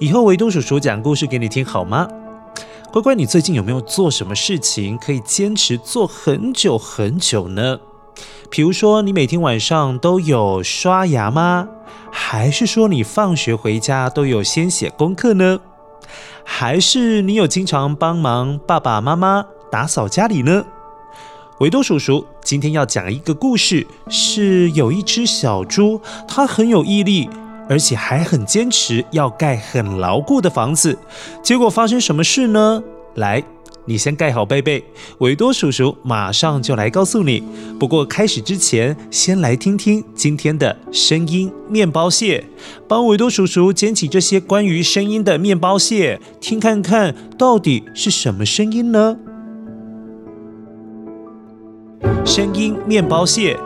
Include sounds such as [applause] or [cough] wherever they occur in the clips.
以后维多叔叔讲故事给你听好吗？乖乖，你最近有没有做什么事情可以坚持做很久很久呢？比如说，你每天晚上都有刷牙吗？还是说你放学回家都有先写功课呢？还是你有经常帮忙爸爸妈妈打扫家里呢？维多叔叔今天要讲一个故事，是有一只小猪，它很有毅力。而且还很坚持要盖很牢固的房子，结果发生什么事呢？来，你先盖好被被，维多叔叔马上就来告诉你。不过开始之前，先来听听今天的声音面包蟹，帮维多叔叔捡起这些关于声音的面包蟹，听看看到底是什么声音呢？声音面包蟹。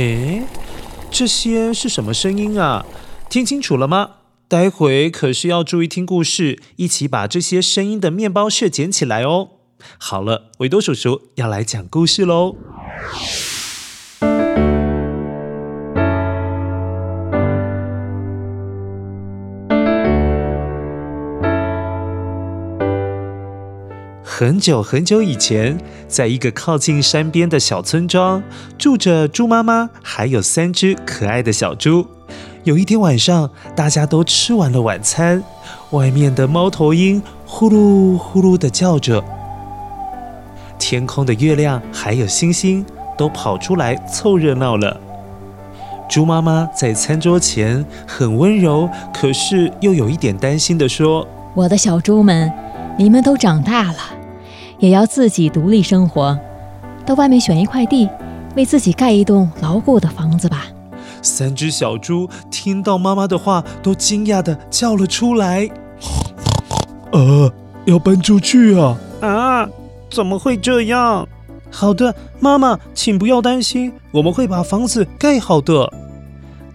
诶，这些是什么声音啊？听清楚了吗？待会可是要注意听故事，一起把这些声音的面包屑捡起来哦。好了，维多叔叔要来讲故事喽。很久很久以前，在一个靠近山边的小村庄，住着猪妈妈，还有三只可爱的小猪。有一天晚上，大家都吃完了晚餐，外面的猫头鹰呼噜呼噜的叫着，天空的月亮还有星星都跑出来凑热闹了。猪妈妈在餐桌前很温柔，可是又有一点担心的说：“我的小猪们，你们都长大了。”也要自己独立生活，到外面选一块地，为自己盖一栋牢固的房子吧。三只小猪听到妈妈的话，都惊讶地叫了出来。呃，要搬出去啊？啊，怎么会这样？好的，妈妈，请不要担心，我们会把房子盖好的。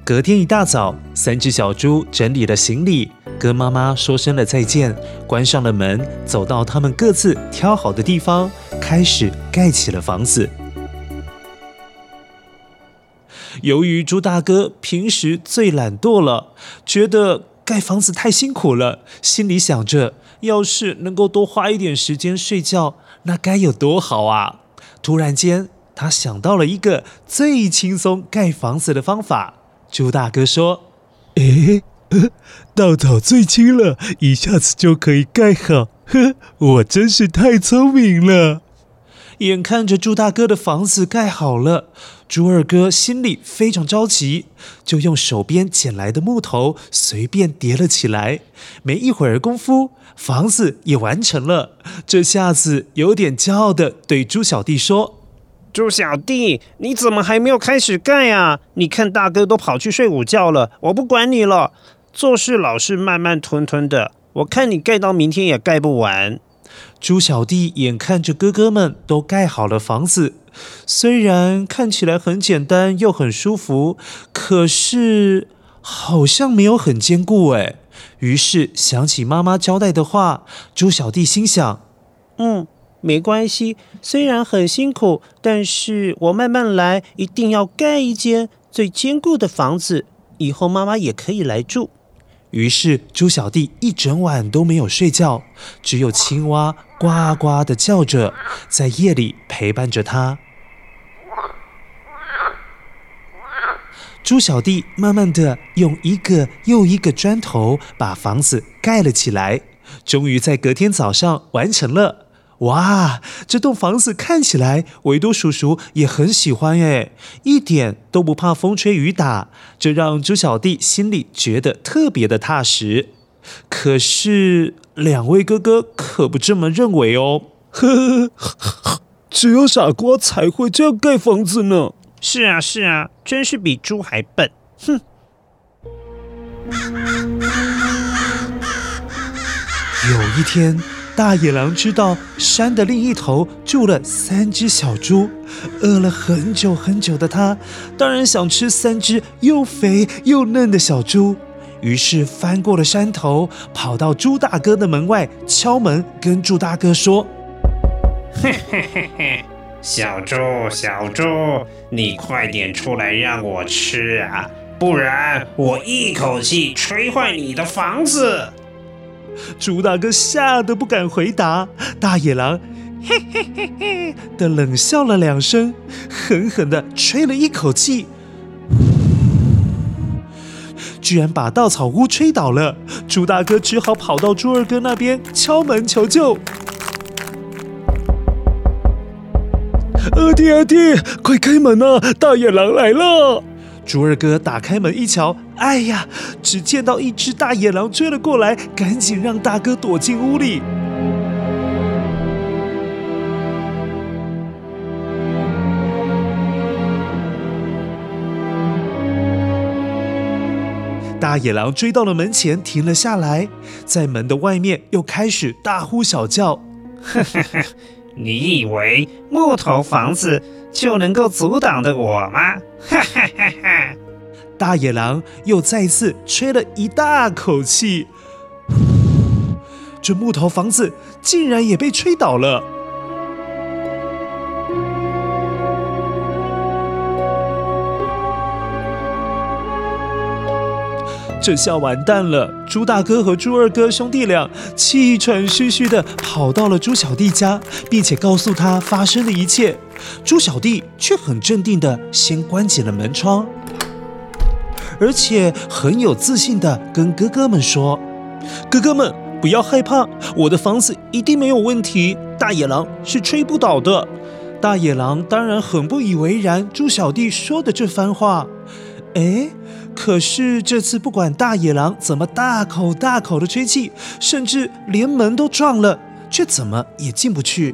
隔天一大早，三只小猪整理了行李。跟妈妈说声了再见，关上了门，走到他们各自挑好的地方，开始盖起了房子。由于猪大哥平时最懒惰了，觉得盖房子太辛苦了，心里想着，要是能够多花一点时间睡觉，那该有多好啊！突然间，他想到了一个最轻松盖房子的方法。猪大哥说：“诶。” [laughs] 稻草最轻了，一下子就可以盖好。呵，[laughs] 我真是太聪明了。眼看着猪大哥的房子盖好了，猪二哥心里非常着急，就用手边捡来的木头随便叠了起来。没一会儿功夫，房子也完成了。这下子有点骄傲的对猪小弟说：“猪小弟，你怎么还没有开始盖啊？你看大哥都跑去睡午觉了，我不管你了。做事老是慢慢吞吞的，我看你盖到明天也盖不完。猪小弟眼看着哥哥们都盖好了房子，虽然看起来很简单又很舒服，可是好像没有很坚固哎。于是想起妈妈交代的话，猪小弟心想：嗯。没关系，虽然很辛苦，但是我慢慢来，一定要盖一间最坚固的房子，以后妈妈也可以来住。于是猪小弟一整晚都没有睡觉，只有青蛙呱呱的叫着，在夜里陪伴着他。猪小弟慢慢的用一个又一个砖头把房子盖了起来，终于在隔天早上完成了。哇，这栋房子看起来维多叔叔也很喜欢诶，一点都不怕风吹雨打，这让猪小弟心里觉得特别的踏实。可是两位哥哥可不这么认为哦，呵呵，只有傻瓜才会这样盖房子呢。是啊是啊，真是比猪还笨。哼。[laughs] 有一天。大野狼知道山的另一头住了三只小猪，饿了很久很久的他，当然想吃三只又肥又嫩的小猪。于是翻过了山头，跑到猪大哥的门外敲门，跟猪大哥说：“嘿嘿嘿嘿，小猪小猪，你快点出来让我吃啊，不然我一口气吹坏你的房子。”猪大哥吓得不敢回答，大野狼嘿嘿嘿嘿的冷笑了两声，狠狠的吹了一口气，居然把稻草屋吹倒了。猪大哥只好跑到猪二哥那边敲门求救。二弟二弟，快开门啊！大野狼来了。猪二哥打开门一瞧，哎呀，只见到一只大野狼追了过来，赶紧让大哥躲进屋里。大野狼追到了门前，停了下来，在门的外面又开始大呼小叫：“ [laughs] 你以为木头房子？”就能够阻挡的我吗？哈哈哈哈！大野狼又再次吹了一大口气，[sighs] 这木头房子竟然也被吹倒了。这下完蛋了！猪大哥和猪二哥兄弟俩气喘吁吁地跑到了猪小弟家，并且告诉他发生的一切。猪小弟却很镇定地先关紧了门窗，而且很有自信地跟哥哥们说：“哥哥们，不要害怕，我的房子一定没有问题，大野狼是吹不倒的。”大野狼当然很不以为然，猪小弟说的这番话。哎。可是这次不管大野狼怎么大口大口的吹气，甚至连门都撞了，却怎么也进不去。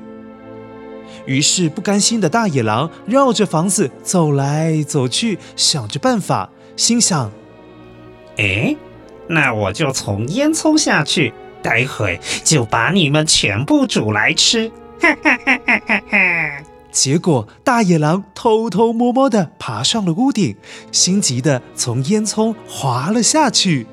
于是不甘心的大野狼绕着房子走来走去，想着办法，心想：哎，那我就从烟囱下去，待会就把你们全部煮来吃。哈哈哈哈哈哈。结果，大野狼偷偷摸摸地爬上了屋顶，心急地从烟囱滑了下去。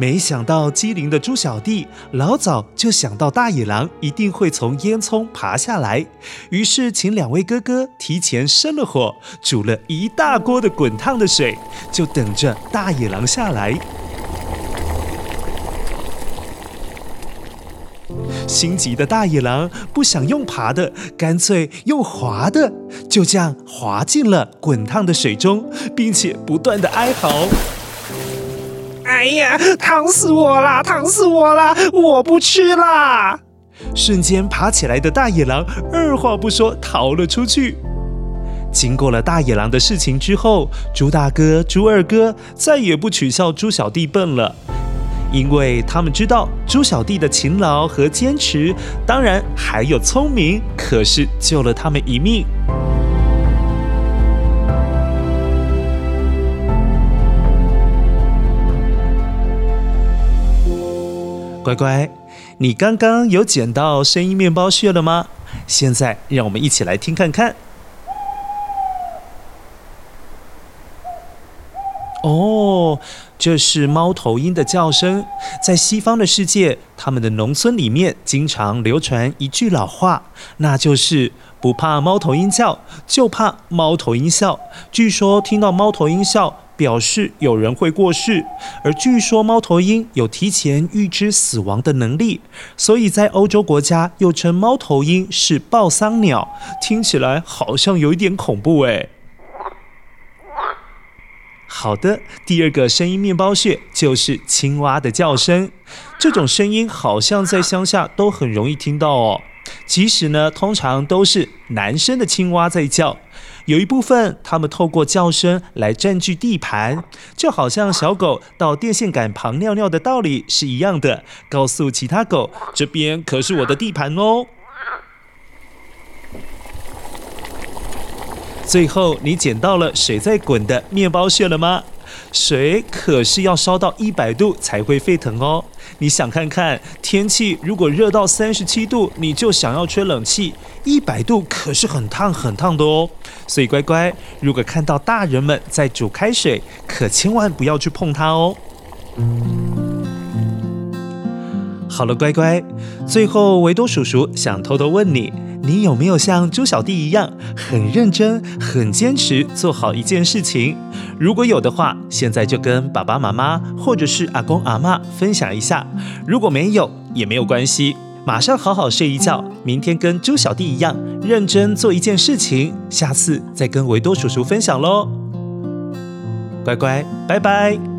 没想到机灵的猪小弟老早就想到大野狼一定会从烟囱爬下来，于是请两位哥哥提前生了火，煮了一大锅的滚烫的水，就等着大野狼下来。心急的大野狼不想用爬的，干脆用滑的，就这样滑进了滚烫的水中，并且不断的哀嚎：“哎呀，烫死我啦！烫死我啦！我不吃啦！”瞬间爬起来的大野狼二话不说逃了出去。经过了大野狼的事情之后，猪大哥、猪二哥再也不取笑猪小弟笨了。因为他们知道猪小弟的勤劳和坚持，当然还有聪明，可是救了他们一命。乖乖，你刚刚有捡到声音面包屑了吗？现在让我们一起来听看看。哦，这是猫头鹰的叫声。在西方的世界，他们的农村里面经常流传一句老话，那就是不怕猫头鹰叫，就怕猫头鹰笑。据说听到猫头鹰笑，表示有人会过世，而据说猫头鹰有提前预知死亡的能力，所以在欧洲国家又称猫头鹰是报丧鸟。听起来好像有一点恐怖诶。好的，第二个声音面包屑就是青蛙的叫声。这种声音好像在乡下都很容易听到哦。其实呢，通常都是男生的青蛙在叫。有一部分它们透过叫声来占据地盘，就好像小狗到电线杆旁尿尿的道理是一样的，告诉其他狗，这边可是我的地盘哦。最后，你捡到了水在滚的面包屑了吗？水可是要烧到一百度才会沸腾哦。你想看看，天气如果热到三十七度，你就想要吹冷气，一百度可是很烫很烫的哦。所以乖乖，如果看到大人们在煮开水，可千万不要去碰它哦。好了，乖乖，最后维多叔叔想偷偷问你。你有没有像猪小弟一样很认真、很坚持做好一件事情？如果有的话，现在就跟爸爸妈妈或者是阿公阿嬷分享一下；如果没有，也没有关系，马上好好睡一觉，明天跟猪小弟一样认真做一件事情，下次再跟维多叔叔分享喽。乖乖，拜拜。